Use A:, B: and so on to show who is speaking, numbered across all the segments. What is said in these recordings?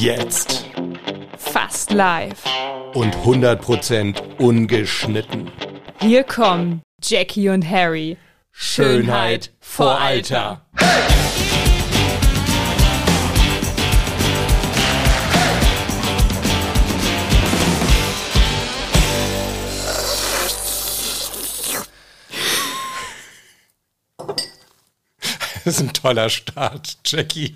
A: Jetzt.
B: Fast live.
A: Und 100% ungeschnitten.
B: Hier kommen Jackie und Harry.
A: Schönheit vor Alter. Das ist ein toller Start, Jackie.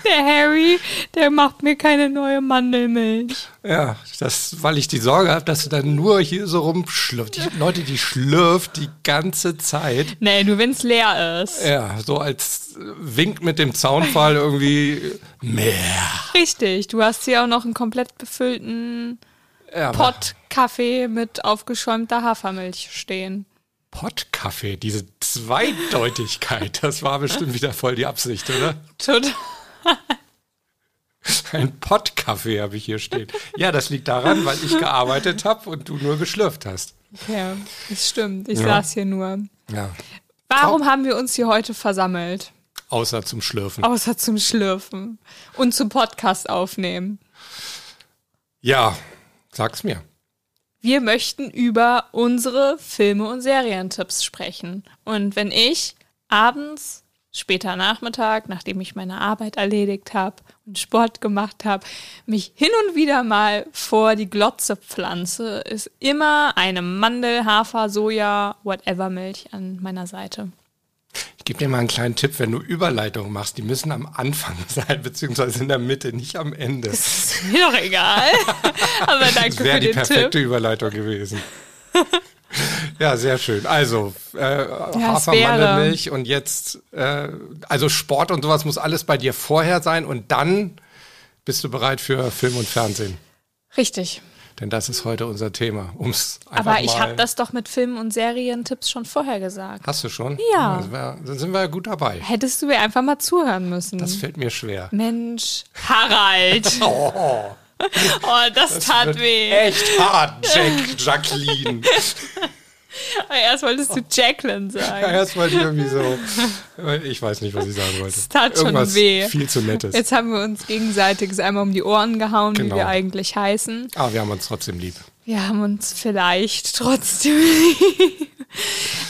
B: Der Harry, der macht mir keine neue Mandelmilch.
A: Ja, das, weil ich die Sorge habe, dass du dann nur hier so rumschlürft. Die Leute, die schlürft die ganze Zeit.
B: Nee, nur wenn es leer ist.
A: Ja, so als Wink mit dem Zaunfall irgendwie mehr.
B: Richtig, du hast hier auch noch einen komplett befüllten
A: Ja,
B: Pott Kaffee mit aufgeschäumter Hafermilch stehen.
A: Pottkaffee, diese Zweideutigkeit, das war bestimmt wieder voll die Absicht, oder?
B: Total.
A: Ein Pottkaffee habe ich hier stehen. Ja, das liegt daran, weil ich gearbeitet habe und du nur geschlürft hast.
B: Ja, das stimmt. Ich
A: Ja.
B: saß hier nur.
A: Ja,
B: Warum haben wir uns hier heute versammelt?
A: außer zum Schlürfen.
B: Außer zum Schlürfen und zum Podcast aufnehmen.
A: Ja, sag's mir.
B: Wir möchten über unsere Filme und Serientipps sprechen. Und wenn ich abends, später Nachmittag, nachdem ich meine Arbeit erledigt habe und Sport gemacht habe, mich hin und wieder mal vor die Glotze pflanze, ist immer eine Mandel, Hafer, Soja, whatever Milch an meiner Seite.
A: Ich gebe dir mal einen kleinen Tipp, wenn du Überleitungen machst, die müssen am Anfang sein, beziehungsweise in der Mitte, nicht am Ende.
B: Ist mir doch egal. Aber danke
A: Das
B: für
A: wäre die
B: den
A: perfekte
B: Tipp.
A: Überleitung gewesen. ja, sehr schön. Also, äh,
B: es
A: Hafer,
B: wäre-
A: Mandelmilch und jetzt, äh, also Sport und sowas muss alles bei dir vorher sein und dann bist du bereit für Film und Fernsehen.
B: Richtig.
A: Denn das ist heute unser Thema. Um's
B: Aber ich habe das doch mit Filmen und Serientipps schon vorher gesagt.
A: Hast du schon?
B: Ja.
A: Wär, dann sind wir ja gut dabei.
B: Hättest du mir einfach mal zuhören müssen.
A: Das fällt mir schwer.
B: Mensch, Harald. oh, das, tat
A: Wird
B: weh.
A: Echt hart, Jack, Jacqueline.
B: Erst wolltest du Jacqueline sagen.
A: Erst mal irgendwie so. Ich weiß nicht, was ich sagen wollte.
B: Das tat schon
A: Irgendwas
B: weh.
A: Viel zu nettes.
B: Jetzt haben wir uns gegenseitig einmal um die Ohren gehauen,
A: Genau.
B: wie wir eigentlich heißen.
A: Aber wir haben uns trotzdem lieb.
B: Wir haben uns vielleicht trotzdem.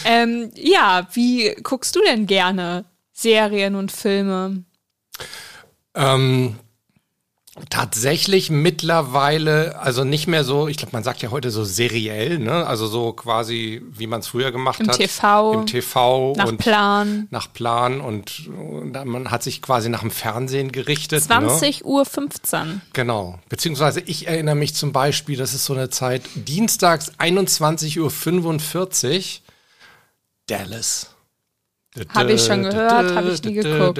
B: ähm, ja, wie guckst du denn gerne Serien und Filme?
A: Ähm, tatsächlich mittlerweile, also nicht mehr so, ich glaube, man sagt ja heute so seriell, ne? Also so quasi, wie man es früher gemacht
B: Im
A: hat.
B: TV,
A: Im TV
B: Nach
A: und
B: Plan.
A: nach Plan und, und man hat sich quasi nach dem Fernsehen gerichtet. Ne?
B: 20 Uhr 15.
A: Genau. Beziehungsweise ich erinnere mich zum Beispiel, das ist so eine Zeit, dienstags 21.45 Uhr, Dallas.
B: Hab ich schon gehört, hab ich nie geguckt.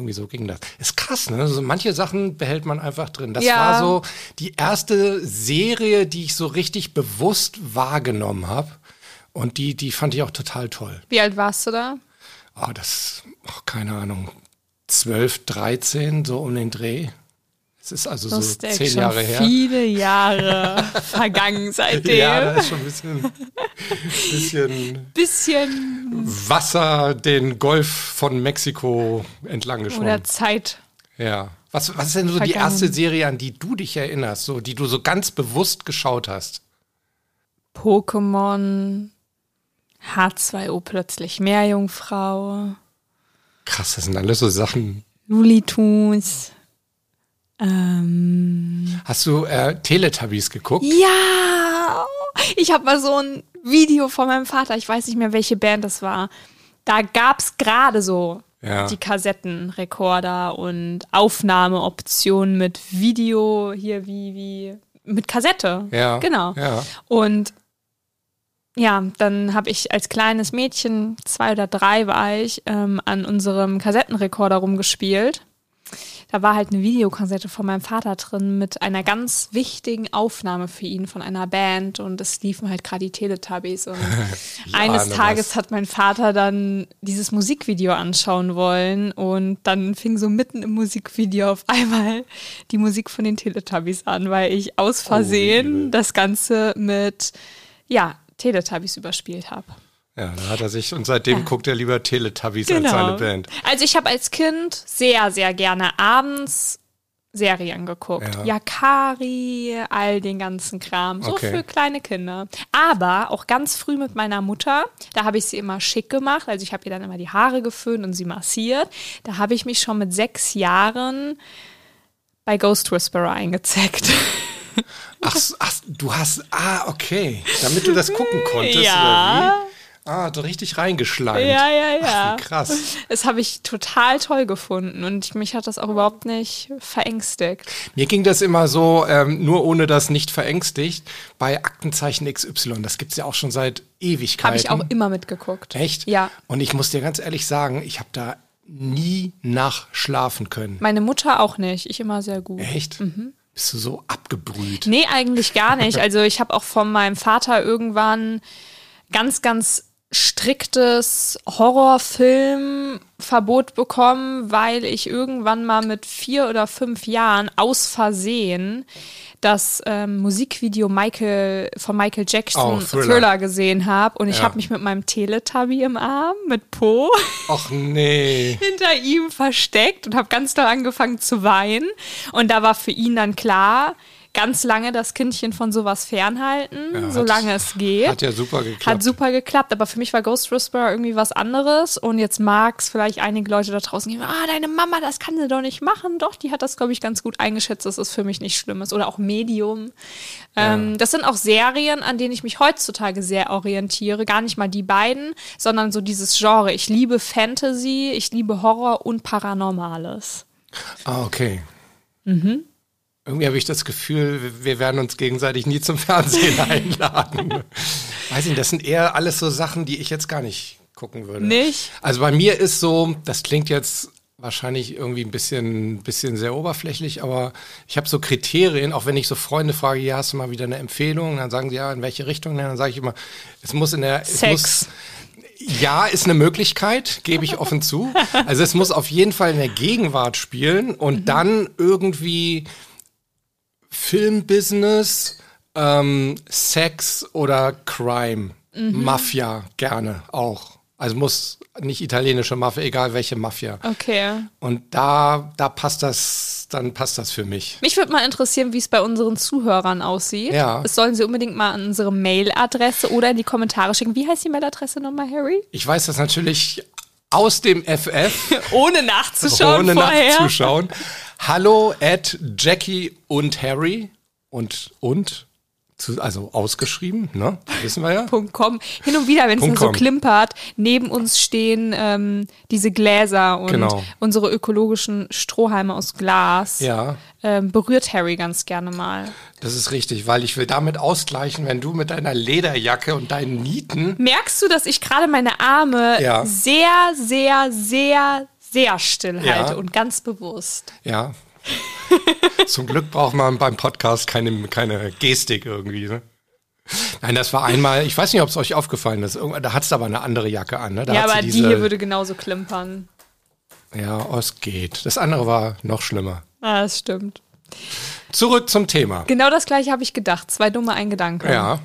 A: Irgendwie so ging das. Ist krass, ne? So manche Sachen behält man einfach drin. Das
B: Ja.
A: war so die erste Serie, die ich so richtig bewusst wahrgenommen habe. Und die, die fand ich auch total toll.
B: Wie alt warst du da?
A: Oh, das, oh, keine Ahnung, 12, 13, so um den Dreh. Es ist also so
B: Das ist echt
A: zehn Jahre her.
B: viele Jahre vergangen seitdem.
A: Ja, da ist schon ein bisschen, bisschen
B: Bisschen
A: Wasser den Golf von Mexiko entlang geschwommen.
B: oder Zeit.
A: Ja. Was, was ist denn so die
B: Vergangen.
A: erste Serie, an die du dich erinnerst, so, die du so ganz bewusst geschaut hast?
B: Pokémon, H2O plötzlich Meerjungfrau,
A: Krass, das sind alles so Sachen.
B: Looney Tunes. Ähm,
A: Hast du äh, Teletubbies geguckt?
B: ja, ich habe mal so ein Video von meinem Vater, ich weiß nicht mehr, welche Band das war. Da gab's gerade so
A: Ja.
B: die Kassettenrekorder und Aufnahmeoptionen mit Video hier wie wie mit Kassette.
A: Ja.
B: Genau.
A: Ja.
B: Und ja, dann habe ich als kleines Mädchen, zwei oder drei war ich, ähm, an unserem Kassettenrekorder rumgespielt. Da war halt eine Videokassette von meinem Vater drin mit einer ganz wichtigen Aufnahme für ihn von einer Band und es liefen halt gerade die Teletubbies und eines
A: ahne
B: Tages
A: was.
B: hat mein Vater dann dieses Musikvideo anschauen wollen und dann fing so mitten im Musikvideo auf einmal die Musik von den Teletubbies an, weil ich aus
A: übel.
B: Versehen das Ganze mit ja, Teletubbies überspielt habe.
A: Ja, da hat er sich und seitdem
B: Ja.
A: guckt er lieber Teletubbies als
B: Genau.
A: seine Band.
B: Also ich habe als Kind sehr, sehr gerne abends Serien geguckt.
A: Ja.
B: Yakari, all den ganzen Kram. So
A: Okay.
B: für kleine Kinder. Aber auch ganz früh mit meiner Mutter. Da habe ich sie immer schick gemacht. Also ich habe ihr dann immer die Haare geföhnt und sie massiert. Da habe ich mich schon mit sechs Jahren bei Ghost Whisperer eingezeckt.
A: Ach, ach, du hast, ah, okay. Damit du das gucken konntest,
B: Ja.
A: oder wie? Ah, so richtig reingeschleimt.
B: Ja, ja, ja.
A: Ach, krass.
B: Das habe ich total toll gefunden und ich- mich hat das auch überhaupt nicht verängstigt.
A: Mir ging das immer so, ähm, nur ohne das nicht verängstigt, bei Aktenzeichen XY. Das gibt's ja auch schon seit Ewigkeiten.
B: Habe ich auch immer mitgeguckt.
A: Echt?
B: Ja.
A: Und ich muss dir ganz ehrlich sagen, ich habe da nie nachschlafen können.
B: Meine Mutter auch nicht. Ich immer sehr gut.
A: Echt? Bist du so abgebrüht?
B: Nee, eigentlich gar nicht. Also ich habe auch von meinem Vater irgendwann ganz, ganz striktes Horrorfilmverbot bekommen, weil ich irgendwann mal mit vier oder fünf Jahren aus Versehen das ähm, Musikvideo Michael von Michael Jackson
A: Oh, Thriller.
B: Thriller. gesehen habe und ich
A: Ja.
B: habe mich mit meinem Teletubby im Arm mit Po
A: Ach nee.
B: hinter ihm versteckt und habe ganz doll angefangen zu weinen. Und da war für ihn dann klar, ganz lange das Kindchen von sowas fernhalten,
A: Ja,
B: solange es geht.
A: Hat ja super geklappt.
B: Hat super geklappt, aber für mich war Ghost Whisperer irgendwie was anderes. Und jetzt mag es vielleicht einige Leute da draußen geben, ah, deine Mama, das kann sie doch nicht machen. Doch, die hat das, glaube ich, ganz gut eingeschätzt, dass es für mich nicht schlimm ist. Oder auch Medium. Ähm, das sind auch Serien, an denen ich mich heutzutage sehr orientiere. Gar nicht mal die beiden, sondern so dieses Genre. Ich liebe Fantasy, ich liebe Horror und Paranormales.
A: Ah, okay.
B: Mhm.
A: Irgendwie habe ich das Gefühl, wir- werden uns gegenseitig nie zum Fernsehen einladen. Weiß nicht, das sind eher alles so Sachen, die ich jetzt gar nicht gucken würde.
B: Nicht?
A: Also bei mir ist so, das klingt jetzt wahrscheinlich irgendwie ein bisschen, bisschen sehr oberflächlich, aber ich habe so Kriterien, auch wenn ich so Freunde frage, ja, hast du mal wieder eine Empfehlung? Dann sagen sie, ja, in welche Richtung? Dann sage ich immer, es muss in der... Es
B: Sex.
A: muss, ja, ist eine Möglichkeit, gebe ich offen zu. Also es muss auf jeden Fall in der Gegenwart spielen und dann irgendwie Filmbusiness, ähm, Sex oder Crime, Mafia gerne auch. Also muss nicht italienische Mafia, egal welche Mafia.
B: Okay.
A: Und da, da passt das, dann passt das für mich.
B: Mich würde mal interessieren, wie es bei unseren Zuhörern aussieht.
A: Ja.
B: Das sollen sie unbedingt mal an unsere Mailadresse oder in die Kommentare schicken. Wie heißt die Mailadresse nochmal, Harry?
A: Ich weiß das natürlich aus dem FF,
B: Ohne nachzuschauen
A: ohne
B: vorher.
A: nachzuschauen. Hallo at Jackie und Harry und und zu, also ausgeschrieben, ne? Wissen wir ja.
B: Punkt .com. Hin und wieder, wenn es so klimpert, neben uns stehen ähm, diese Gläser und
A: Genau.
B: unsere ökologischen Strohhalme aus Glas.
A: Ja,
B: Ähm, berührt Harry ganz gerne mal.
A: das ist richtig, weil ich will damit ausgleichen, wenn du mit deiner Lederjacke und deinen Nieten
B: Merkst du, dass ich gerade meine Arme
A: Ja.
B: sehr, sehr, sehr, sehr still
A: Ja.
B: halte und ganz bewusst?
A: Ja. Zum Glück braucht man beim Podcast keine, keine Gestik irgendwie. Ne? Nein, das war einmal, ich weiß nicht, ob es euch aufgefallen ist, da hat's aber eine andere Jacke an. Ne? Da
B: ja,
A: hat
B: aber die
A: diese-
B: hier würde genauso klimpern.
A: Ja, oh, es geht. Das andere war noch schlimmer.
B: Ah, das stimmt.
A: Zurück zum Thema.
B: Genau das gleiche habe ich gedacht. Zwei dumme, ein Gedanke.
A: Ja,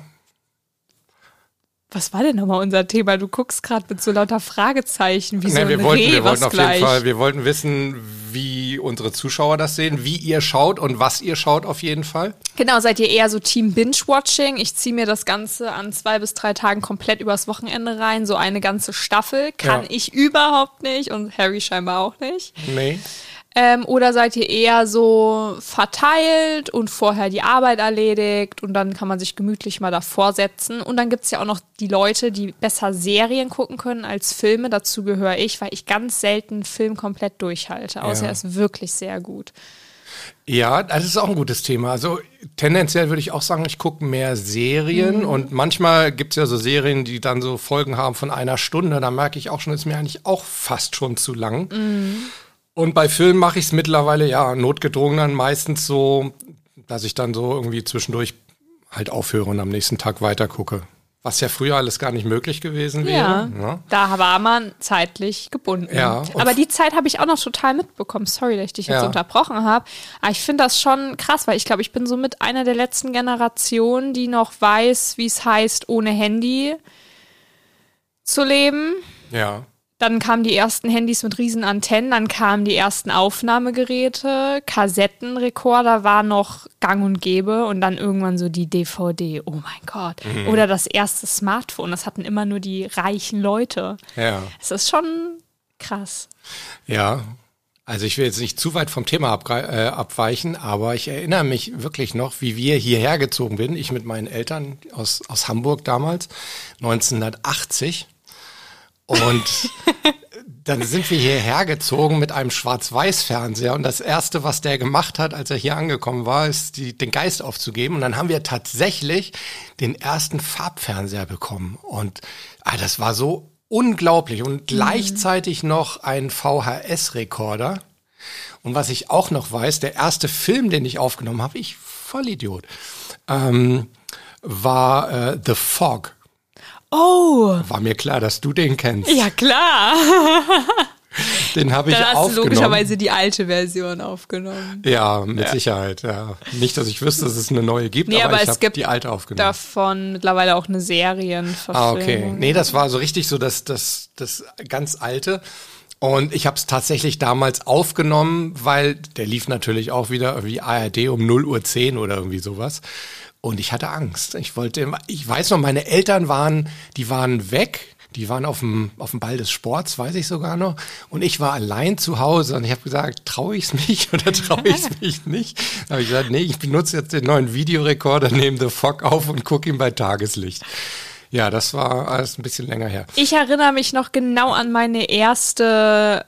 B: Was war denn nochmal unser Thema? Du guckst gerade mit so lauter Fragezeichen, wie so
A: ne,
B: ein
A: wir wollten,
B: Reh,
A: wir
B: was
A: wollten auf
B: gleich.
A: jeden Fall, wir wollten wissen, wie unsere Zuschauer das sehen, wie ihr schaut und was ihr schaut auf jeden Fall.
B: Genau, seid ihr eher so Team Binge-Watching? Ich ziehe mir das Ganze an zwei bis drei Tagen komplett übers Wochenende rein. So eine ganze Staffel kann
A: Ja.
B: ich überhaupt nicht und Harry scheinbar auch nicht.
A: Nee.
B: Ähm, oder seid ihr eher so verteilt und vorher die Arbeit erledigt und dann kann man sich gemütlich mal davor setzen. Und dann gibt's ja auch noch die Leute, die besser Serien gucken können als Filme. Dazu gehöre ich, weil ich ganz selten einen Film komplett durchhalte. Außer
A: Ja.
B: er ist wirklich sehr gut.
A: Ja, das ist auch ein gutes Thema. Also tendenziell würde ich auch sagen, ich gucke mehr Serien
B: Mhm.
A: und manchmal gibt es ja so Serien, die dann so Folgen haben von einer Stunde. Da merke ich auch schon, ist mir eigentlich auch fast schon zu lang.
B: Mhm.
A: Und bei Filmen mache ich es mittlerweile, ja, notgedrungen dann meistens so, dass ich dann so irgendwie zwischendurch halt aufhöre und am nächsten Tag weiter gucke. Was ja früher alles gar nicht möglich gewesen wäre.
B: Ja,
A: ne?
B: da war man zeitlich gebunden.
A: Ja,
B: Aber die Zeit habe ich auch noch total mitbekommen. Sorry, dass ich dich jetzt
A: Ja.
B: unterbrochen habe. Aber ich finde das schon krass, weil ich glaube, ich bin so mit einer der letzten Generationen, die noch weiß, wie es heißt, ohne Handy zu leben.
A: Ja.
B: Dann kamen die ersten Handys mit riesen Antennen, dann kamen die ersten Aufnahmegeräte, Kassettenrekorder war noch gang und gäbe und dann irgendwann so die DVD. Oh mein Gott.
A: Mhm.
B: Oder das erste Smartphone, das hatten immer nur die reichen Leute.
A: Ja.
B: Es ist schon krass.
A: Ja. Also ich will jetzt nicht zu weit vom Thema äh, abweichen, aber ich erinnere mich wirklich noch, wie wir hierher gezogen bin. Ich mit meinen Eltern aus, aus Hamburg damals, 1980. Und dann sind wir hierher gezogen mit einem Schwarz-Weiß-Fernseher. Und das Erste, was der gemacht hat, als er hier angekommen war, ist die, den Geist aufzugeben. Und dann haben wir tatsächlich den ersten Farbfernseher bekommen. Und ah, das war so unglaublich. Und gleichzeitig noch ein VHS-Rekorder. Und was ich auch noch weiß, der erste Film, den ich aufgenommen habe, ich Vollidiot, ähm, war äh, The Fog.
B: Oh,
A: War mir klar, dass du den kennst.
B: ja klar.
A: Den habe ich
B: Dann hast du
A: aufgenommen.
B: logischerweise die alte Version aufgenommen.
A: ja, mit Sicherheit, ja. Nicht, dass ich wüsste, dass es eine neue gibt,
B: Nee,
A: aber,
B: aber
A: ich
B: es
A: habe
B: gibt
A: die alte aufgenommen.
B: Davon mittlerweile auch eine Serienverfilmung.
A: Ah, okay. Nee, das war so richtig so das, das, das ganz alte. Und ich habe es tatsächlich damals aufgenommen, weil der lief natürlich auch wieder irgendwie ARD um 0 Uhr 10 oder irgendwie sowas. Und ich hatte Angst. Ich wollte, ich weiß noch, meine Eltern waren, die waren weg. Die waren auf dem, auf dem Ball des Sports, weiß ich sogar noch. Und ich war allein zu Hause und ich habe gesagt, traue ich es mich oder traue ich es mich nicht? Da habe ich gesagt, nee, ich benutze jetzt den neuen Videorekorder, nehme The Fog auf und gucke ihn bei Tageslicht. Ja, das war alles ein bisschen länger her.
B: Ich erinnere mich noch genau an meine erste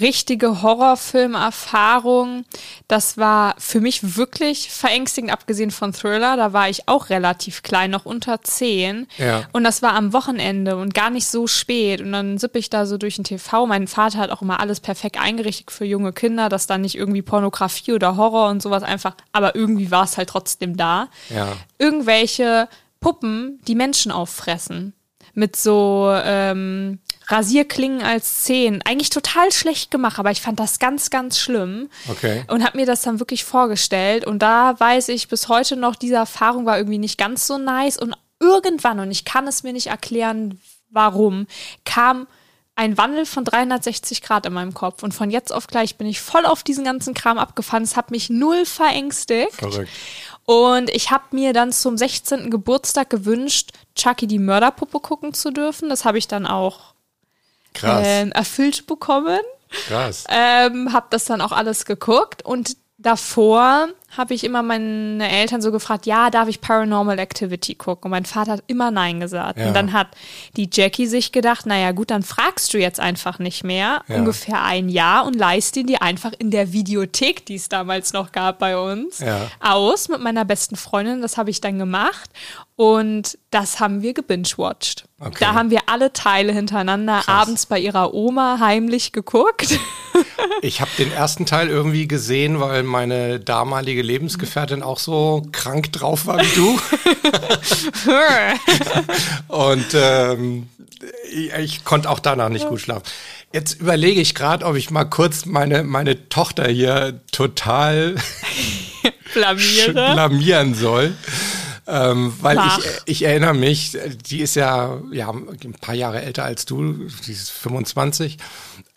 B: richtige Horrorfilmerfahrung. Das war für mich wirklich verängstigend, abgesehen von Thriller. Da war ich auch relativ klein, noch unter zehn.
A: Ja.
B: Und das war am Wochenende und gar nicht so spät. Und dann sippe ich da so durch den TV. Mein Vater hat auch immer alles perfekt eingerichtet für junge Kinder, dass da nicht irgendwie Pornografie oder Horror und sowas einfach, aber irgendwie war es halt trotzdem da.
A: Ja.
B: Irgendwelche Puppen, die Menschen auffressen. Mit so ähm, Rasierklingen als Zehen. Eigentlich total schlecht gemacht, aber ich fand das ganz, ganz schlimm.
A: Okay.
B: Und habe mir das dann wirklich vorgestellt. Und da weiß ich bis heute noch, diese Erfahrung war irgendwie nicht ganz so nice. Und irgendwann, und ich kann es mir nicht erklären, warum, kam ein Wandel von 360 Grad in meinem Kopf. Und von jetzt auf gleich bin ich voll auf diesen ganzen Kram abgefahren. Es hat mich null verängstigt.
A: Verrückt.
B: Und ich habe mir dann zum 16. Geburtstag gewünscht, Chucky die Mörderpuppe gucken zu dürfen. Das habe ich dann auch
A: Krass.
B: ähm, erfüllt bekommen.
A: Krass.
B: Ähm, habe das dann auch alles geguckt und davor habe ich immer meine Eltern so gefragt, ja, darf ich Paranormal Activity gucken? Und mein Vater hat immer Nein gesagt.
A: Ja.
B: Und dann hat die Jackie sich gedacht, naja gut, dann fragst du jetzt einfach nicht mehr.
A: Ja.
B: Ungefähr ein Jahr und leist ihn dir einfach in der Videothek, die es damals noch gab bei uns,
A: Ja.
B: aus mit meiner besten Freundin. Das habe ich dann gemacht. Und das haben wir gebingewatcht.
A: Okay.
B: Da haben wir alle Teile hintereinander abends bei ihrer Oma heimlich geguckt.
A: Ich habe den ersten Teil irgendwie gesehen, weil meine damalige Lebensgefährtin auch so krank drauf war wie du. Und ähm, ich, ich konnte auch danach nicht gut schlafen. Jetzt überlege ich gerade, ob ich mal kurz meine, meine Tochter hier total
B: Blamiere.
A: blamieren soll. Ähm, weil ich, ich erinnere mich, die ist ja, ja ein paar Jahre älter als du, die ist 25.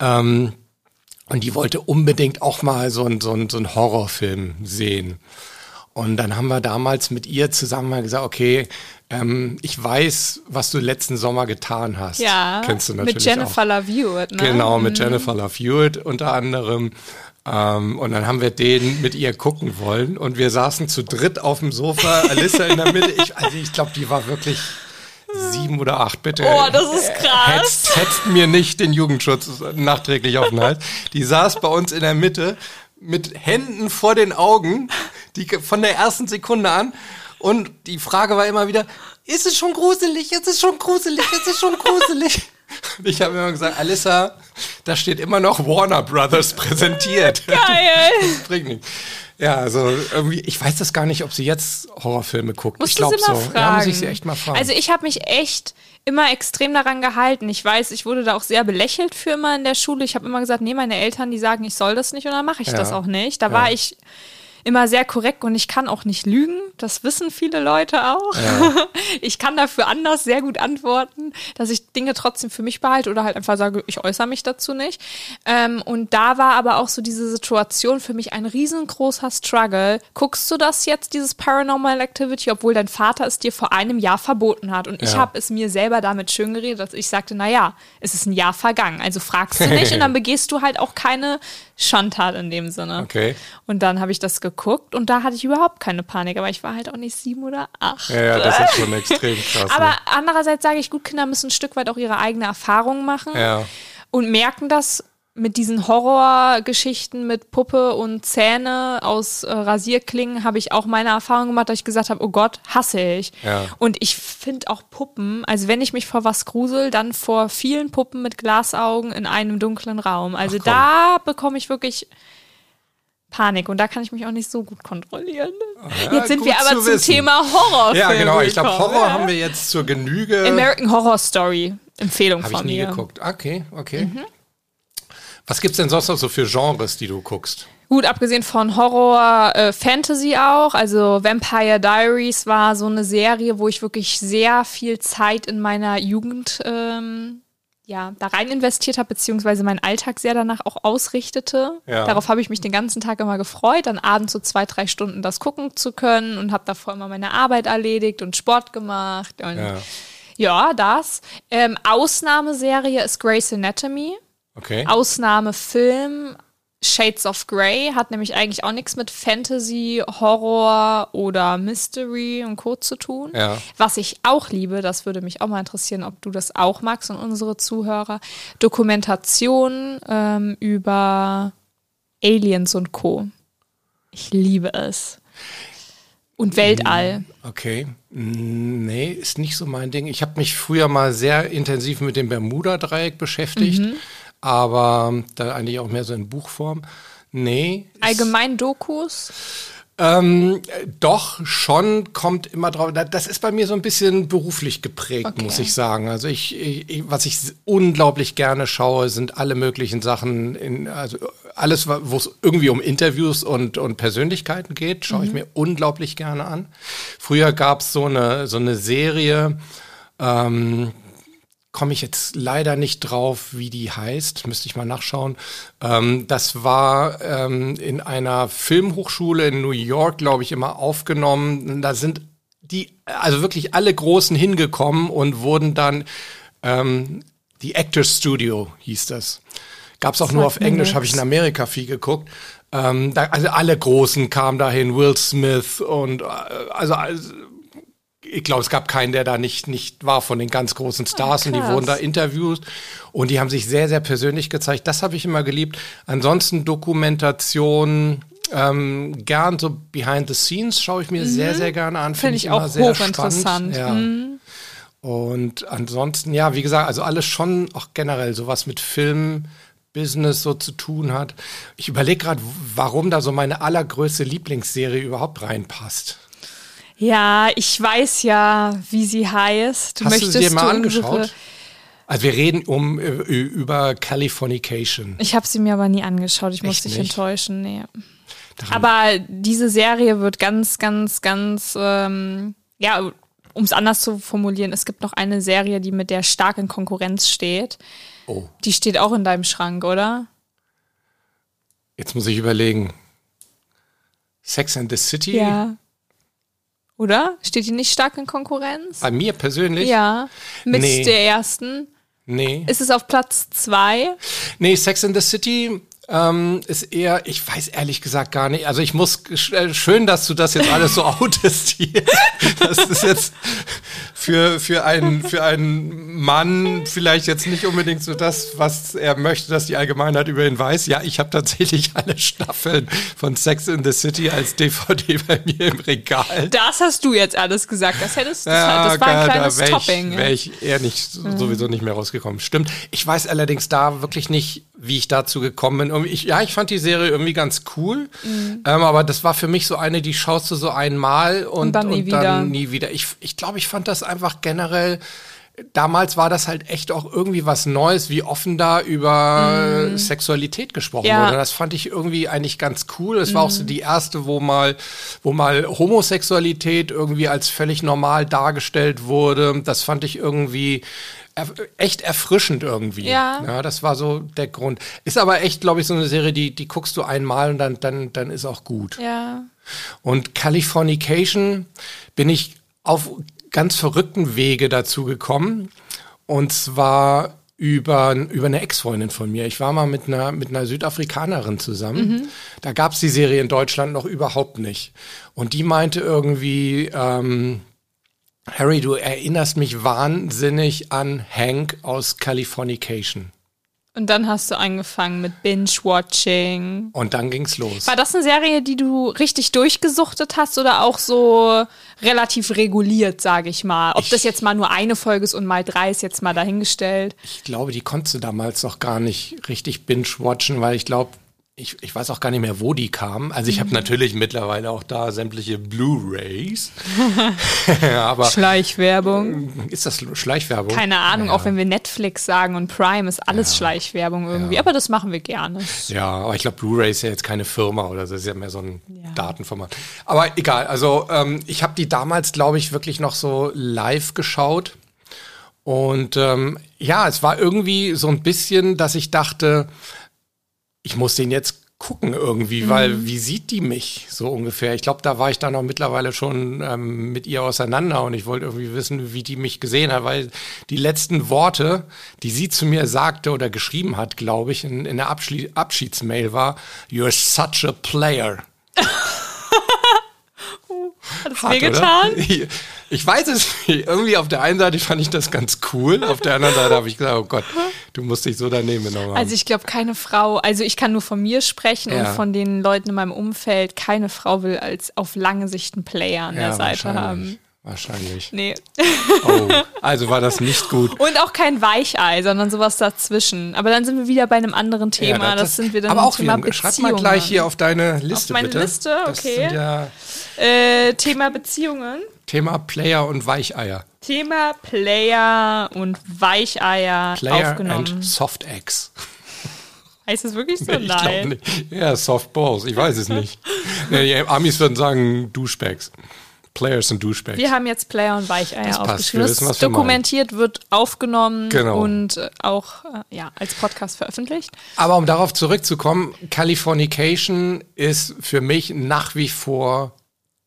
A: Ähm, und die wollte unbedingt auch mal so einen so einen- so einen Horrorfilm sehen. Und dann haben wir damals mit ihr zusammen mal gesagt, okay, ähm, ich weiß, was du letzten Sommer getan hast.
B: Ja,
A: Kennst du natürlich
B: mit Jennifer
A: auch.
B: Love Hewitt, ne?
A: Genau, mit Jennifer Love Hewitt unter anderem. Ähm, und dann haben wir den mit ihr gucken wollen und wir saßen zu dritt auf dem Sofa, Alissa in der Mitte. Ich, also ich glaube, die war wirklich sieben oder acht, bitte.
B: Oh, das ist krass.
A: Hetzt, hetzt mir nicht den Jugendschutz nachträglich auf den Hals. Die saß bei uns in der Mitte mit Händen vor den Augen, die von der ersten Sekunde an. Und die Frage war immer wieder, ist es schon gruselig? Ist es schon gruselig? Ist es schon gruselig? Ich habe immer gesagt, Alissa, da steht immer noch Warner Brothers präsentiert.
B: Geil.
A: Das bringt nichts. Ja, also irgendwie, ich weiß das gar nicht, ob sie jetzt Horrorfilme guckt.
B: Musst
A: ich glaube so.
B: fragen.
A: Ja, muss ich sie echt mal fragen.
B: Also ich habe mich echt immer extrem daran gehalten. Ich weiß, ich wurde da auch sehr belächelt für immer in der Schule. Ich habe immer gesagt, nee, meine Eltern, die sagen, ich soll das nicht und dann mache ich
A: Ja.
B: das auch nicht. Da war ich immer sehr korrekt und ich kann auch nicht lügen. Das wissen viele Leute auch. Ja. Ich kann dafür anders sehr gut antworten, dass ich Dinge trotzdem für mich behalte oder halt einfach sage, ich äußere mich dazu nicht. Ähm, und da war aber auch so diese Situation für mich ein riesengroßer Struggle. Guckst du das jetzt, dieses Paranormal Activity, obwohl dein Vater es dir vor einem Jahr verboten hat? Und ich habe es mir selber damit schön geredet, dass ich sagte, na ja, es ist ein Jahr vergangen. Also fragst du nicht und dann begehst du halt auch keine Schandtat in dem Sinne.
A: Okay.
B: Und dann habe ich das geguckt und da hatte ich überhaupt keine Panik, aber ich war halt auch nicht sieben oder acht.
A: Ja, ja das ist schon extrem krass.
B: aber ne? andererseits sage ich, gut, Kinder müssen ein Stück weit auch ihre eigene Erfahrung machen
A: ja.
B: und merken das mit diesen Horrorgeschichten mit Puppe und Zähne aus äh, Rasierklingen habe ich auch meine Erfahrung gemacht, dass ich gesagt habe, oh Gott, hasse ich.
A: Ja.
B: Und ich finde auch Puppen, also wenn ich mich vor was grusel, dann vor vielen Puppen mit Glasaugen in einem dunklen Raum. Also da bekomme ich wirklich Panik und da kann ich mich auch nicht so gut kontrollieren.
A: Ja,
B: jetzt sind wir aber zum
A: wissen.
B: Thema Horror.
A: Ja, genau. Ich glaube, Horror ja. haben wir jetzt zur Genüge.
B: American Horror Story. Empfehlung
A: Hab
B: von
A: ich nie
B: mir.
A: geguckt. Okay, okay. Mhm. Was gibt's denn sonst noch so für Genres, die du guckst?
B: Gut, abgesehen von Horror, äh, Fantasy auch. Also Vampire Diaries war so eine Serie, wo ich wirklich sehr viel Zeit in meiner Jugend ähm, ja, da rein investiert habe, beziehungsweise meinen Alltag sehr danach auch ausrichtete.
A: Ja.
B: Darauf habe ich mich den ganzen Tag immer gefreut, dann abends so zwei, drei Stunden das gucken zu können und habe davor immer meine Arbeit erledigt und Sport gemacht. Und
A: Ja.
B: ja, das. Ähm, Ausnahmeserie ist Grey's Anatomy.
A: Okay.
B: Ausnahmefilm Shades of Grey hat nämlich eigentlich auch nichts mit Fantasy, Horror oder Mystery und Co. zu tun.
A: Ja.
B: Was ich auch liebe, das würde mich auch mal interessieren, ob du das auch magst und unsere Zuhörer, Dokumentation ähm, über Aliens und Co. Ich liebe es. Und Weltall.
A: Okay. Nee, ist nicht so mein Ding. Ich habe mich früher mal sehr intensiv mit dem Bermuda-Dreieck beschäftigt,
B: Mhm.
A: Aber da eigentlich auch mehr so in Buchform. Nee.
B: Allgemein Dokus.
A: Ähm, äh, doch, schon kommt immer drauf. da- Das ist bei mir so ein bisschen beruflich geprägt,
B: Okay.
A: muss ich sagen. Also ich, ich, was ich unglaublich gerne schaue, sind alle möglichen Sachen, in, also alles, wo es irgendwie um Interviews und, und Persönlichkeiten geht, schaue ich mir unglaublich gerne an. Früher gab es so eine, so eine Serie, ähm, komme ich jetzt leider nicht drauf, wie die heißt, müsste ich mal nachschauen. Ähm, das war ähm, in einer Filmhochschule in New York, glaube ich, immer aufgenommen. Da sind die, also wirklich alle Großen hingekommen und wurden dann ähm, die Actors Studio hieß das. Gab es auch nur
B: Sagt
A: auf Englisch, habe ich in Amerika viel geguckt. Ähm, da, also alle Großen kamen dahin, Will Smith und äh, also, also ich glaube, es gab keinen, der da nicht, nicht war von den ganz großen Stars und die wurden da interviewt und die haben sich sehr, sehr persönlich gezeigt. Das habe ich immer geliebt. Ansonsten Dokumentation, ähm, gern so Behind the Scenes schaue ich mir sehr, sehr gerne an.
B: Mhm. Finde ich auch hochinteressant. Mhm.
A: Ja. Und ansonsten, ja, wie gesagt, also alles schon auch generell sowas mit Film, Business so zu tun hat. Ich überlege gerade, warum da so meine allergrößte Lieblingsserie überhaupt reinpasst.
B: Ja, ich weiß ja, wie sie heißt.
A: Hast du sie dir mal angeschaut? Also wir reden um äh, über Californication.
B: Ich habe sie mir aber nie angeschaut. Ich muss dich
A: nicht?
B: enttäuschen. Nee.
A: Daran-
B: Aber diese Serie wird ganz, ganz, ganz, ähm, ja, um es anders zu formulieren, es gibt noch eine Serie, die mit der stark in Konkurrenz steht.
A: Oh,
B: Die steht auch in deinem Schrank, oder?
A: jetzt muss ich überlegen. Sex and the City?
B: Ja. Oder? Steht die nicht stark in Konkurrenz?
A: Bei mir persönlich?
B: Ja. Mit
A: Nee.
B: der ersten.
A: Nee.
B: Ist es auf Platz zwei?
A: Nee, Sex in the City ähm, ist eher, ich weiß ehrlich gesagt gar nicht. Also ich muss, äh, schön, dass du das jetzt alles so outest hier. Das ist jetzt für, für, einen, für einen Mann vielleicht jetzt nicht unbedingt so das, was er möchte, dass die Allgemeinheit über ihn weiß. Ja, ich habe tatsächlich alle Staffeln von Sex in the City als DVD bei mir im Regal.
B: Das hast du jetzt alles gesagt. Das hättest das, das war ein kleines
A: da wär
B: Topping.
A: Wäre ich eher nicht, sowieso nicht mehr rausgekommen. Stimmt. Ich weiß allerdings da wirklich nicht, wie ich dazu gekommen bin. Ich, ja, ich fand die Serie irgendwie ganz cool.
B: Mhm.
A: Ähm, aber das war für mich so eine, die schaust du so einmal und,
B: Und dann nie
A: und dann
B: wieder.
A: nie wieder. Ich, ich glaube, ich fand das einfach generell damals war das halt echt auch irgendwie was Neues, wie offen da über mm. Sexualität gesprochen ja. wurde. Das fand ich irgendwie eigentlich ganz cool. Es mm. war auch so mhm. die erste, wo mal, wo mal Homosexualität irgendwie als völlig normal dargestellt wurde. Das fand ich irgendwie echt erfrischend irgendwie.
B: Ja.
A: ja. Das war so der Grund. Ist aber echt, glaube ich, so eine Serie, die, die guckst du einmal und dann, dann, dann ist auch gut.
B: Ja.
A: Und Californication bin ich auf ganz verrückten Wege dazu gekommen. Und zwar über, über eine Ex-Freundin von mir. Ich war mal mit einer, mit einer Südafrikanerin zusammen. Mhm. Da gab es die Serie in Deutschland noch überhaupt nicht. Und die meinte irgendwie, ähm, Harry, du erinnerst mich wahnsinnig an Hank aus Californication.
B: Und dann hast du angefangen mit Binge-Watching.
A: Und dann ging's los.
B: War das eine Serie, die du richtig durchgesuchtet hast oder auch so relativ reguliert, sage ich mal? Ob ich, das jetzt mal nur eine Folge ist und mal drei ist jetzt mal dahingestellt.
A: Ich glaube, die konntest du damals noch gar nicht richtig binge-watchen, weil ich glaube, ich, ich weiß auch gar nicht mehr, wo die kamen. Also ich habe mhm. natürlich mittlerweile auch da sämtliche Blu-rays.
B: Schleichwerbung.
A: Ist das Schleichwerbung?
B: Keine Ahnung, ja. auch wenn wir Netflix sagen und Prime ist alles ja. Schleichwerbung irgendwie. Ja. Aber das machen wir gerne.
A: Ja, aber ich glaube, Blu-ray ist ja jetzt keine Firma oder so, das ist ja mehr so ein Datenformat. Aber egal, also ähm, ich habe die damals, glaube ich, wirklich noch so live geschaut. Und ähm, ja, es war irgendwie so ein bisschen, dass ich dachte, ich muss den jetzt gucken irgendwie, mhm. weil wie sieht die mich so ungefähr? Ich glaube, da war ich dann auch mittlerweile schon ähm, mit ihr auseinander und ich wollte irgendwie wissen, wie die mich gesehen hat, weil die letzten Worte, die sie zu mir sagte oder geschrieben hat, glaube ich, in, in der Abschied Abschiedsmail war, You're such a player.
B: Hat es wehgetan?
A: Ich weiß es nicht. Irgendwie auf der einen Seite fand ich das ganz cool, auf der anderen Seite habe ich gesagt, oh Gott, du musst dich so daneben genommen haben.
B: Also ich glaube, keine Frau, also ich kann nur von mir sprechen ja. und von den Leuten in meinem Umfeld, keine Frau will als auf lange Sicht einen Player an ja, der Seite haben.
A: Wahrscheinlich.
B: Nee.
A: Oh, also war das nicht gut.
B: Und auch kein Weichei, sondern sowas dazwischen. Aber dann sind wir wieder bei einem anderen Thema. Ja, das, das, sind wir dann
A: aber auch Thema wieder, Schreib mal gleich hier auf deine Liste,
B: auf meine
A: bitte.
B: Liste, okay. Ja äh, Thema Beziehungen.
A: Thema Player und Weicheier.
B: Thema Player und Weicheier
A: Player
B: aufgenommen.
A: and Soft Eggs.
B: Heißt das wirklich so?
A: Nee, ich Nein. Nicht. Ja, Soft Balls. Ich weiß es nicht. nee, die Amis würden sagen Duschbags. Players und Douchebags.
B: Wir haben jetzt Player und Weicheier das aufgeschrieben. Wissen, das dokumentiert wird aufgenommen genau. und äh, auch äh, ja, als Podcast veröffentlicht.
A: Aber um darauf zurückzukommen, Californication ist für mich nach wie vor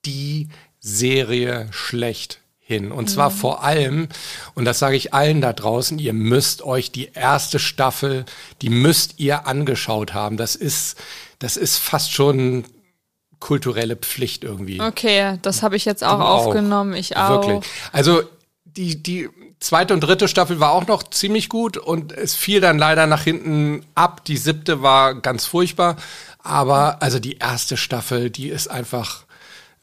A: die Serie schlecht hin. Und zwar mhm. vor allem, und das sage ich allen da draußen, ihr müsst euch die erste Staffel, die müsst ihr angeschaut haben. Das ist, das ist fast schon kulturelle Pflicht irgendwie.
B: Okay, das habe ich jetzt auch, auch aufgenommen. Ich auch. Wirklich.
A: Also die, die zweite und dritte Staffel war auch noch ziemlich gut und es fiel dann leider nach hinten ab. Die siebte war ganz furchtbar. Aber also die erste Staffel, die ist einfach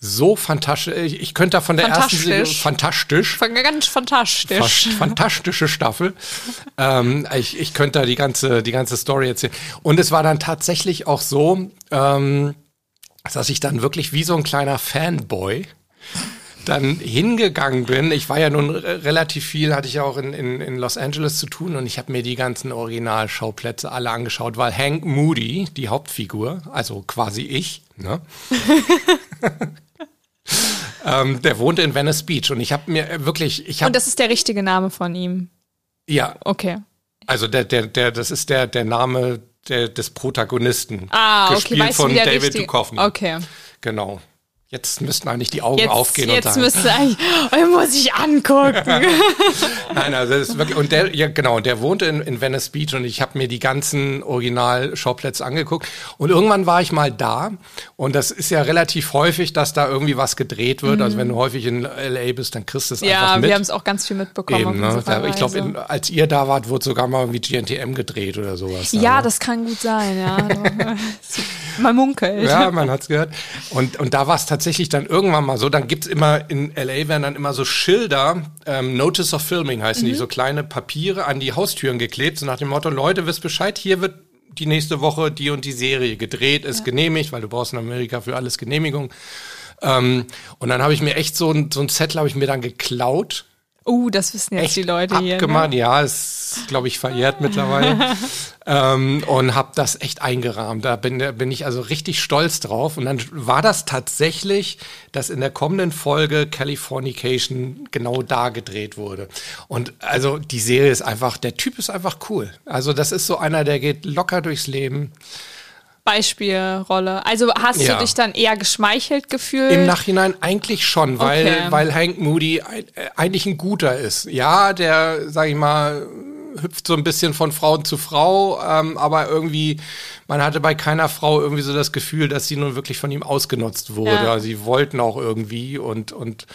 A: so fantastisch. Ich, könnte da von der ersten Serie fantastisch.
B: Ganz fantastisch.
A: Fantastische Staffel. ähm, ich, ich könnte da die ganze, die ganze Story erzählen. Und es war dann tatsächlich auch so, ähm, dass ich dann wirklich wie so ein kleiner Fanboy dann hingegangen bin. Ich war ja nun relativ viel, hatte ich ja auch in, in, in Los Angeles zu tun und ich habe mir die ganzen Originalschauplätze alle angeschaut, weil Hank Moody, die Hauptfigur, also quasi ich, ne? ähm, der wohnte in Venice Beach und ich habe mir wirklich, ich habe
B: und das ist der richtige Name von ihm.
A: Ja.
B: Okay.
A: Also der, der, der, das ist der, der Name der, des Protagonisten.
B: Ah, okay.
A: Gespielt
B: weißt
A: von David. Duchovny.
B: Okay.
A: Genau. Jetzt müssten eigentlich die Augen
B: jetzt,
A: aufgehen
B: jetzt
A: und sagen.
B: Jetzt müsste eigentlich, muss ich angucken.
A: Nein, also das ist wirklich, und der, ja genau, der wohnte in, in Venice Beach und ich habe mir die ganzen Original-Schauplätze angeguckt. Und irgendwann war ich mal da und das ist ja relativ häufig, dass da irgendwie was gedreht wird. Mhm. Also wenn du häufig in LA bist, dann kriegst du es ja, einfach mit.
B: Ja, wir haben es auch ganz viel mitbekommen.
A: Eben, ne? Ich glaube, als ihr da wart, wurde sogar mal wie GNTM gedreht oder sowas.
B: Ja, also. das kann gut sein, ja. man munkelt.
A: Ja, man hat's gehört. Und, und da war es tatsächlich dann irgendwann mal so, dann gibt's immer, in LA werden dann immer so Schilder, ähm, Notice of Filming heißen mhm. die, so kleine Papiere an die Haustüren geklebt, so nach dem Motto, Leute, wisst Bescheid, hier wird die nächste Woche die und die Serie gedreht, ist ja. genehmigt, weil du brauchst in Amerika für alles Genehmigung. Ähm, und dann habe ich mir echt so ein, so ein Zettel habe ich mir dann geklaut
B: Oh, das wissen jetzt die Leute hier.
A: abgemacht.
B: Ne?
A: Ja, ist, glaube ich, verjährt mittlerweile. ähm, und habe das echt eingerahmt. Da bin, da bin ich also richtig stolz drauf. Und dann war das tatsächlich, dass in der kommenden Folge Californication genau da gedreht wurde. Und also die Serie ist einfach, der Typ ist einfach cool. Also das ist so einer, der geht locker durchs Leben.
B: Beispielrolle. Also hast
A: Ja.
B: du dich dann eher geschmeichelt gefühlt?
A: Im Nachhinein eigentlich schon, weil,
B: Okay.
A: weil Hank Moody ein, äh, eigentlich ein guter ist. Ja, der, sag ich mal, hüpft so ein bisschen von Frau zu Frau, ähm, aber irgendwie, man hatte bei keiner Frau irgendwie so das Gefühl, dass sie nun wirklich von ihm ausgenutzt wurde.
B: Ja.
A: Sie wollten auch irgendwie und, und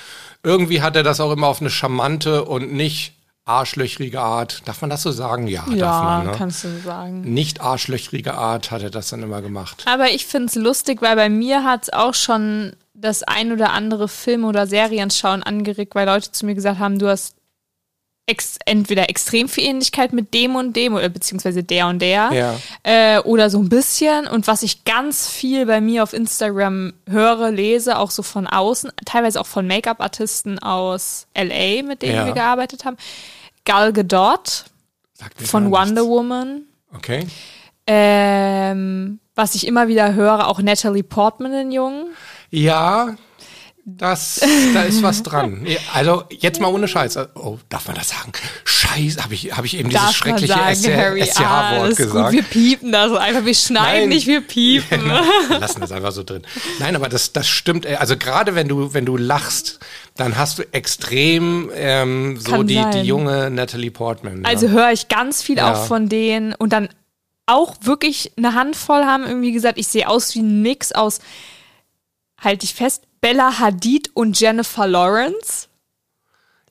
A: irgendwie hat er das auch immer auf eine charmante und nicht arschlöchrige Art. Darf man das so sagen? Ja, darf
B: ja,
A: man. Ne?
B: kannst du sagen.
A: Nicht arschlöchrige Art hat er das dann immer gemacht.
B: Aber ich finde es lustig, weil bei mir hat es auch schon das ein oder andere Film- oder Serienschauen angeregt, weil Leute zu mir gesagt haben, du hast ex entweder extrem viel Ähnlichkeit mit dem und dem oder beziehungsweise der und der
A: Ja.
B: äh, oder so ein bisschen. Und was ich ganz viel bei mir auf Instagram höre, lese, auch so von außen, teilweise auch von Make-up-Artisten aus LA, mit denen
A: Ja.
B: wir gearbeitet haben. Gal Gadot von. Wonder Woman.
A: Okay.
B: Ähm, was ich immer wieder höre, auch Natalie Portman, den Jungen.
A: Ja, das, da ist was dran. Also jetzt mal ohne Scheiß. Oh, darf man das sagen? Scheiß, habe ich, hab ich eben dieses
B: Darf man
A: schreckliche SCH-Wort
B: gut,
A: gesagt.
B: wir piepen das einfach, wir schneiden
A: Nein.
B: nicht, wir piepen.
A: Wir lassen das einfach so drin. Nein, aber das, das stimmt. Also gerade wenn du, wenn du lachst, dann hast du extrem ähm, so
B: Kann
A: die, die junge Natalie Portman.
B: Also
A: ja.
B: höre ich ganz viel
A: Ja.
B: auch von denen und dann auch wirklich eine Handvoll haben irgendwie gesagt, ich sehe aus wie ein Mix aus, halte ich fest, Bella Hadid und Jennifer Lawrence.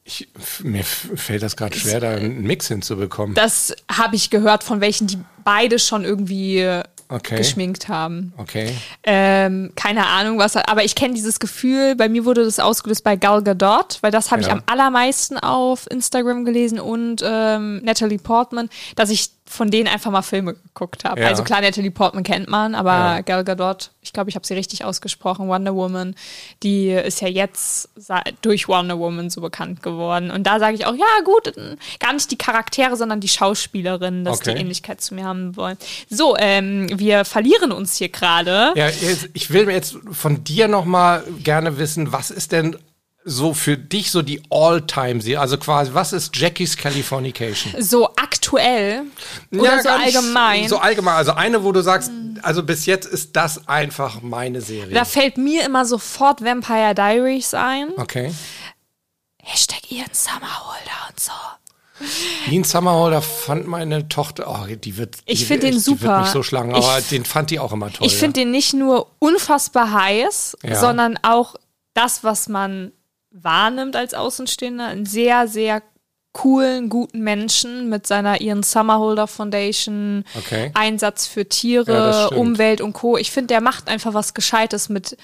A: ich, mir fällt das gerade schwer, da einen Mix hinzubekommen.
B: Das habe ich gehört von welchen, die beide schon irgendwie
A: Okay.
B: geschminkt haben.
A: Okay.
B: Ähm, keine Ahnung, was, aber ich kenne dieses Gefühl. Bei mir wurde das ausgelöst bei Gal Gadot, weil das habe ich
A: Ja.
B: am allermeisten auf Instagram gelesen und ähm, Natalie Portman, dass ich von denen einfach mal Filme geguckt habe.
A: Ja.
B: Also klar, Natalie Portman kennt man, aber
A: Ja.
B: Gal Gadot, ich glaube, ich habe sie richtig ausgesprochen, Wonder Woman, die ist ja jetzt durch Wonder Woman so bekannt geworden. Und da sage ich auch, ja gut, gar nicht die Charaktere, sondern die Schauspielerinnen, dass
A: Okay.
B: die Ähnlichkeit zu mir haben wollen. So, ähm, wir verlieren uns hier gerade.
A: Ja, ich will mir jetzt von dir noch mal gerne wissen, was ist denn so für dich so die All-Time-Serie? Also quasi, was ist Jackies Californication?
B: So aktuell oder so
A: gar nicht
B: allgemein.
A: So allgemein. Also eine, wo du sagst, also bis jetzt ist das einfach meine Serie.
B: da fällt mir immer sofort Vampire Diaries ein.
A: okay.
B: Hashtag Ian Summerholder und so.
A: Dean Summerholder fand meine Tochter, oh, die wird,
B: Ich
A: die,
B: find den
A: Die wird
B: super.
A: mich so schlagen,
B: Ich-
A: aber den fand die auch immer toll.
B: Ich finde den nicht nur unfassbar heiß,
A: Ja.
B: sondern auch das, was man wahrnimmt als Außenstehender, einen sehr, sehr coolen, guten Menschen mit seiner Ian Summerholder Foundation,
A: Okay.
B: Einsatz für
A: Ja,
B: Tiere,
A: stimmt.
B: Umwelt und Co. Ich finde, der macht einfach was Gescheites mit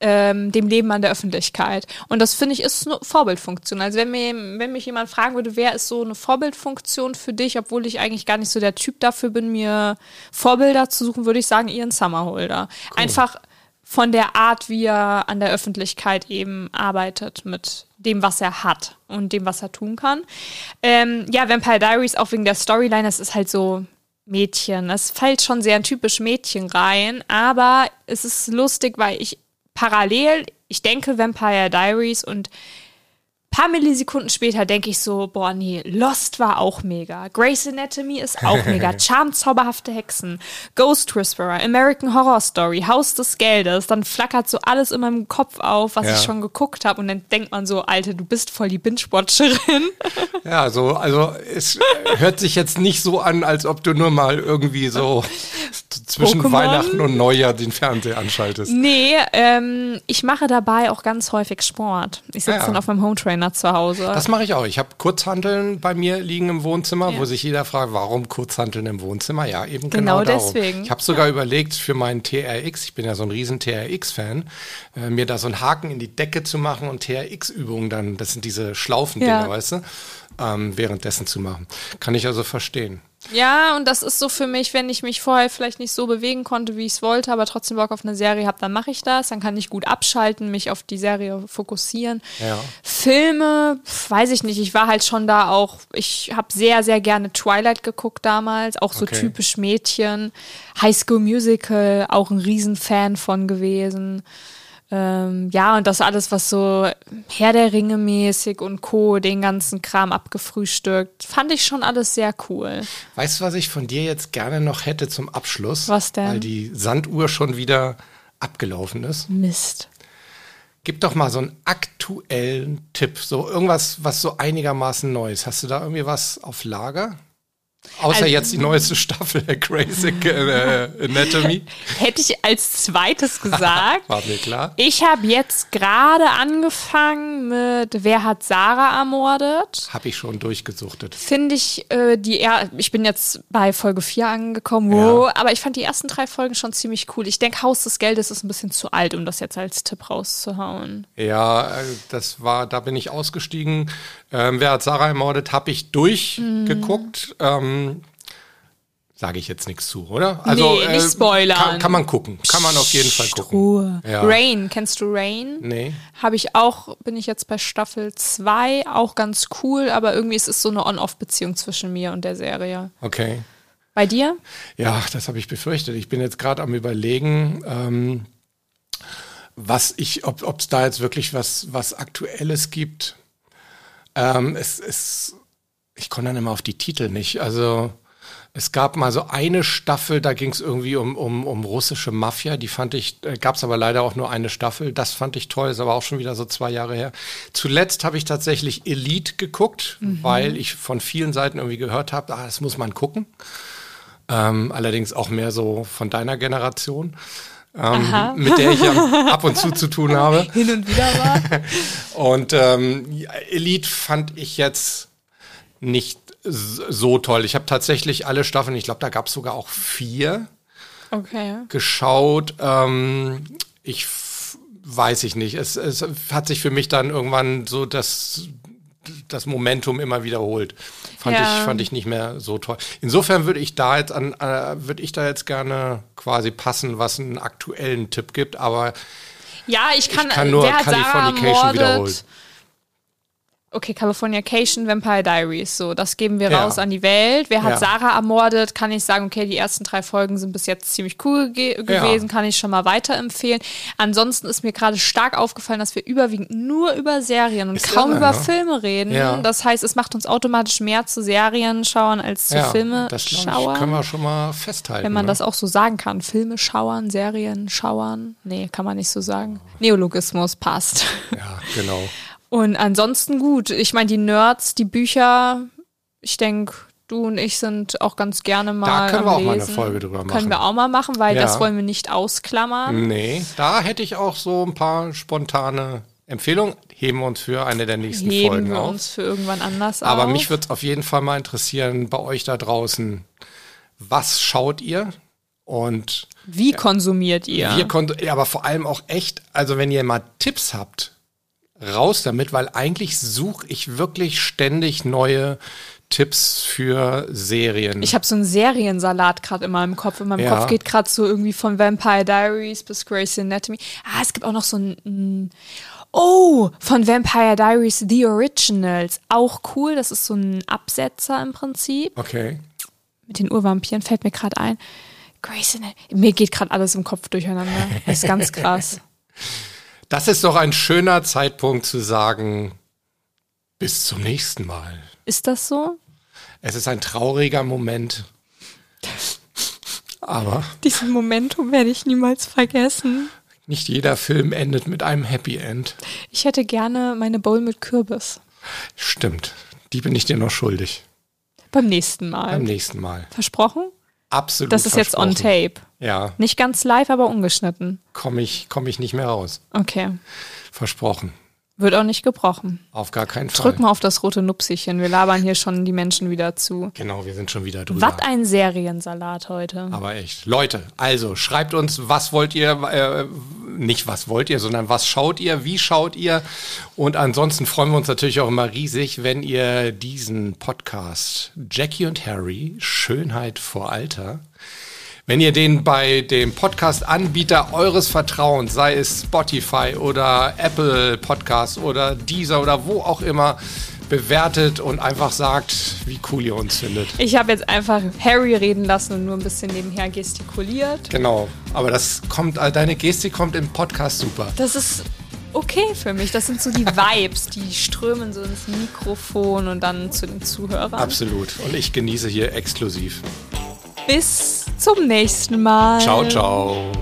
B: ähm, dem Leben an der Öffentlichkeit. Und das finde ich ist eine Vorbildfunktion. Also wenn mir, wenn mich jemand fragen würde, wer ist so eine Vorbildfunktion für dich, obwohl ich eigentlich gar nicht so der Typ dafür bin, mir Vorbilder zu suchen, würde ich sagen Ian Summerholder. Einfach von der Art, wie er an der Öffentlichkeit eben arbeitet mit dem, was er hat und dem, was er tun kann. Ähm, ja, Vampire Diaries auch wegen der Storyline, das ist halt so Mädchen. Das fällt schon sehr typisch Mädchen rein, aber es ist lustig, weil ich parallel, ich denke Vampire Diaries und paar Millisekunden später denke ich so, boah, nee, Lost war auch mega. Grey's Anatomy ist auch mega. Charmed, zauberhafte Hexen. Ghost Whisperer, American Horror Story, Haus des Geldes. Dann flackert so alles in meinem Kopf auf, was
A: Ja.
B: ich schon geguckt habe. Und dann denkt man so, Alter, du bist voll die Binge-Watcherin.
A: Ja, so, also es hört sich jetzt nicht so an, als ob du nur mal irgendwie so zwischen
B: Pokémon?
A: Weihnachten und Neujahr den Fernseher anschaltest.
B: Nee, ähm, ich mache dabei auch ganz häufig Sport. Ich sitze
A: ja.
B: dann auf meinem Hometrainer zu Hause.
A: Das mache ich auch. Ich habe Kurzhanteln bei mir liegen im Wohnzimmer,
B: Ja.
A: wo sich jeder fragt, warum Kurzhanteln im Wohnzimmer? Ja, eben
B: Genau
A: genau, darum.
B: deswegen.
A: Ich habe sogar überlegt, für meinen TRX, ich bin ja so ein riesen TRX-Fan, äh, mir da so einen Haken in die Decke zu machen und TRX-Übungen dann, das sind diese Schlaufen-Dinger,
B: Ja.
A: weißt du, ähm, währenddessen zu machen. Kann ich also verstehen.
B: Ja, und das ist so für mich, wenn ich mich vorher vielleicht nicht so bewegen konnte, wie ich es wollte, aber trotzdem Bock auf eine Serie habe, dann mache ich das. Dann kann ich gut abschalten, mich auf die Serie fokussieren.
A: Ja.
B: Filme, weiß ich nicht. Ich war halt schon da auch, ich habe sehr, sehr gerne Twilight geguckt damals, auch so
A: Okay.
B: typisch Mädchen. High School Musical, auch ein Riesenfan von gewesen. Ähm, ja, und das alles, was so Herr der Ringe mäßig und Co., den ganzen Kram abgefrühstückt, fand ich schon alles sehr cool.
A: Weißt du, was ich von dir jetzt gerne noch hätte zum Abschluss?
B: Was denn?
A: Weil die Sanduhr schon wieder abgelaufen ist.
B: Mist.
A: Gib doch mal so einen aktuellen Tipp. So irgendwas, was so einigermaßen Neues. Hast du da irgendwie was auf Lager? Außer
B: Also-
A: jetzt die neueste Staffel der Crazy äh, Anatomy.
B: Hätte ich als zweites gesagt.
A: War mir klar.
B: Ich habe jetzt gerade angefangen mit Wer hat Sarah ermordet?
A: Habe ich schon durchgesuchtet.
B: Finde ich äh, die er ich bin jetzt bei Folge 4 angekommen, wow, aber ich fand die ersten drei Folgen schon ziemlich cool. Ich denke, Haus des Geldes ist ein bisschen zu alt, um das jetzt als Tipp rauszuhauen.
A: Ja, äh, das war, da bin ich ausgestiegen. Ähm, wer hat Sarah ermordet, habe ich durchgeguckt. Ähm, Sage ich jetzt nichts zu, oder? Also,
B: Nee, nicht spoilern.
A: Kann, kann man gucken. Kann man auf jeden Fall gucken.
B: Ruhe.
A: Ja.
B: Rain, kennst du Rain?
A: Nee.
B: Habe ich auch, bin ich jetzt bei Staffel 2, auch ganz cool, aber irgendwie ist es so eine On-Off-Beziehung zwischen mir und der Serie.
A: Okay.
B: Bei dir?
A: Ja, das habe ich befürchtet. Ich bin jetzt gerade am überlegen, ähm, was ich, ob es da jetzt wirklich was, was Aktuelles gibt. Ähm, es, es, ich komme dann immer auf die Titel nicht. Also es gab mal so eine Staffel, da ging es irgendwie um, um, um russische Mafia. Die fand ich, äh, gab es aber leider auch nur eine Staffel. Das fand ich toll, ist aber auch schon wieder so zwei Jahre her. Zuletzt habe ich tatsächlich Elite geguckt, weil ich von vielen Seiten irgendwie gehört habe, ah, das muss man gucken. Ähm, allerdings auch mehr so von deiner Generation, ähm, mit der ich ja ab und zu zu tun habe.
B: Hin und wieder war.
A: Und ähm, Elite fand ich jetzt nicht so toll. Ich habe tatsächlich alle Staffeln, ich glaube, da gab es sogar auch vier,
B: Okay.
A: geschaut. Ähm, ich weiß ich nicht. Es, es hat sich für mich dann irgendwann so das, das Momentum immer wiederholt. Fand,
B: Ja.
A: ich, fand ich nicht mehr so toll. Insofern würde ich da jetzt an, äh, würde ich da jetzt gerne quasi passen, was einen aktuellen Tipp gibt, aber
B: Ja, ich kann,
A: Ich kann nur Californication wiederholen.
B: Okay, Californication, Vampire Diaries, so, das geben wir
A: Ja.
B: raus an die Welt. Wer hat
A: Ja.
B: Sarah ermordet? Kann ich sagen, okay, die ersten drei Folgen sind bis jetzt ziemlich cool ge gewesen, kann ich schon mal weiterempfehlen. Ansonsten ist mir gerade stark aufgefallen, dass wir überwiegend nur über Serien und
A: Ist
B: kaum
A: irre,
B: über
A: ne?
B: Filme reden.
A: Ja.
B: Das heißt, es macht uns automatisch mehr zu Serien schauen als zu
A: ja,
B: Filme
A: das
B: schauen.
A: können wir schon mal festhalten.
B: Wenn man
A: ne?
B: das auch so sagen kann. Filme schauern, Serien schauern. Nee, kann man nicht so sagen. Neologismus passt.
A: Ja, genau.
B: Und ansonsten gut. Ich meine, die Nerds, die Bücher, ich denke, du und ich sind auch ganz gerne mal.
A: können
B: am
A: wir auch mal eine
B: Lesen.
A: Folge drüber machen.
B: Können wir auch mal machen, weil
A: Ja.
B: das wollen wir nicht ausklammern.
A: Nee, da hätte ich auch so ein paar spontane Empfehlungen. Heben wir uns für eine der nächsten
B: Heben
A: Folgen
B: wir
A: auf.
B: uns für irgendwann anders
A: Aber
B: auf.
A: mich würde es auf jeden Fall mal interessieren, bei euch da draußen, was schaut ihr? Und
B: Wie konsumiert ihr?
A: wir ja, aber vor allem auch echt, also wenn ihr mal Tipps habt, raus damit, weil eigentlich suche ich wirklich ständig neue Tipps für Serien.
B: Ich habe so einen Seriensalat gerade immer im Kopf. In meinem
A: Ja.
B: Kopf geht gerade so irgendwie von Vampire Diaries bis Grey's Anatomy. Ah, es gibt auch noch so ein. ein Oh, von Vampire Diaries The Originals. Auch cool. Das ist so ein Absetzer im Prinzip.
A: okay.
B: Mit den Urvampiren fällt mir gerade ein. Grey's Anatomy. Mir geht gerade alles im Kopf durcheinander. Das ist ganz krass.
A: Das ist doch ein schöner Zeitpunkt zu sagen, bis zum nächsten Mal.
B: Ist das so?
A: Es ist ein trauriger Moment. Aber
B: Diesen Momentum werde ich niemals vergessen.
A: nicht jeder Film endet mit einem Happy End.
B: Ich hätte gerne meine Bowl mit Kürbis.
A: Stimmt. Die bin ich dir noch schuldig.
B: Beim nächsten Mal.
A: Beim nächsten Mal.
B: Versprochen?
A: Absolut.
B: Das ist jetzt on tape.
A: Ja,
B: Nicht ganz live, aber ungeschnitten.
A: komme ich, komm ich nicht mehr raus.
B: Okay.
A: Versprochen.
B: Wird auch nicht gebrochen.
A: Auf gar keinen Fall.
B: Drück mal auf das rote Nupsichen. Wir labern hier schon die Menschen wieder zu.
A: Genau, wir sind schon wieder drüber.
B: Was ein Seriensalat heute.
A: Aber echt. Leute, also schreibt uns, was wollt ihr äh, nicht was wollt ihr, sondern was schaut ihr, wie schaut ihr. Und ansonsten freuen wir uns natürlich auch immer riesig, wenn ihr diesen Podcast Jackie und Harry, Schönheit vor Alter, wenn ihr den bei dem Podcast-Anbieter eures Vertrauens, sei es Spotify oder Apple Podcast oder Deezer oder wo auch immer, bewertet und einfach sagt, wie cool ihr uns findet.
B: Ich habe jetzt einfach Harry reden lassen und nur ein bisschen nebenher gestikuliert.
A: Genau, aber das kommt, deine Gestik kommt im Podcast super.
B: Das ist okay für mich. Das sind so die Vibes, die strömen so ins Mikrofon und dann zu den Zuhörern.
A: Absolut. Und ich genieße hier exklusiv.
B: Bis zum nächsten Mal.
A: Ciao, ciao.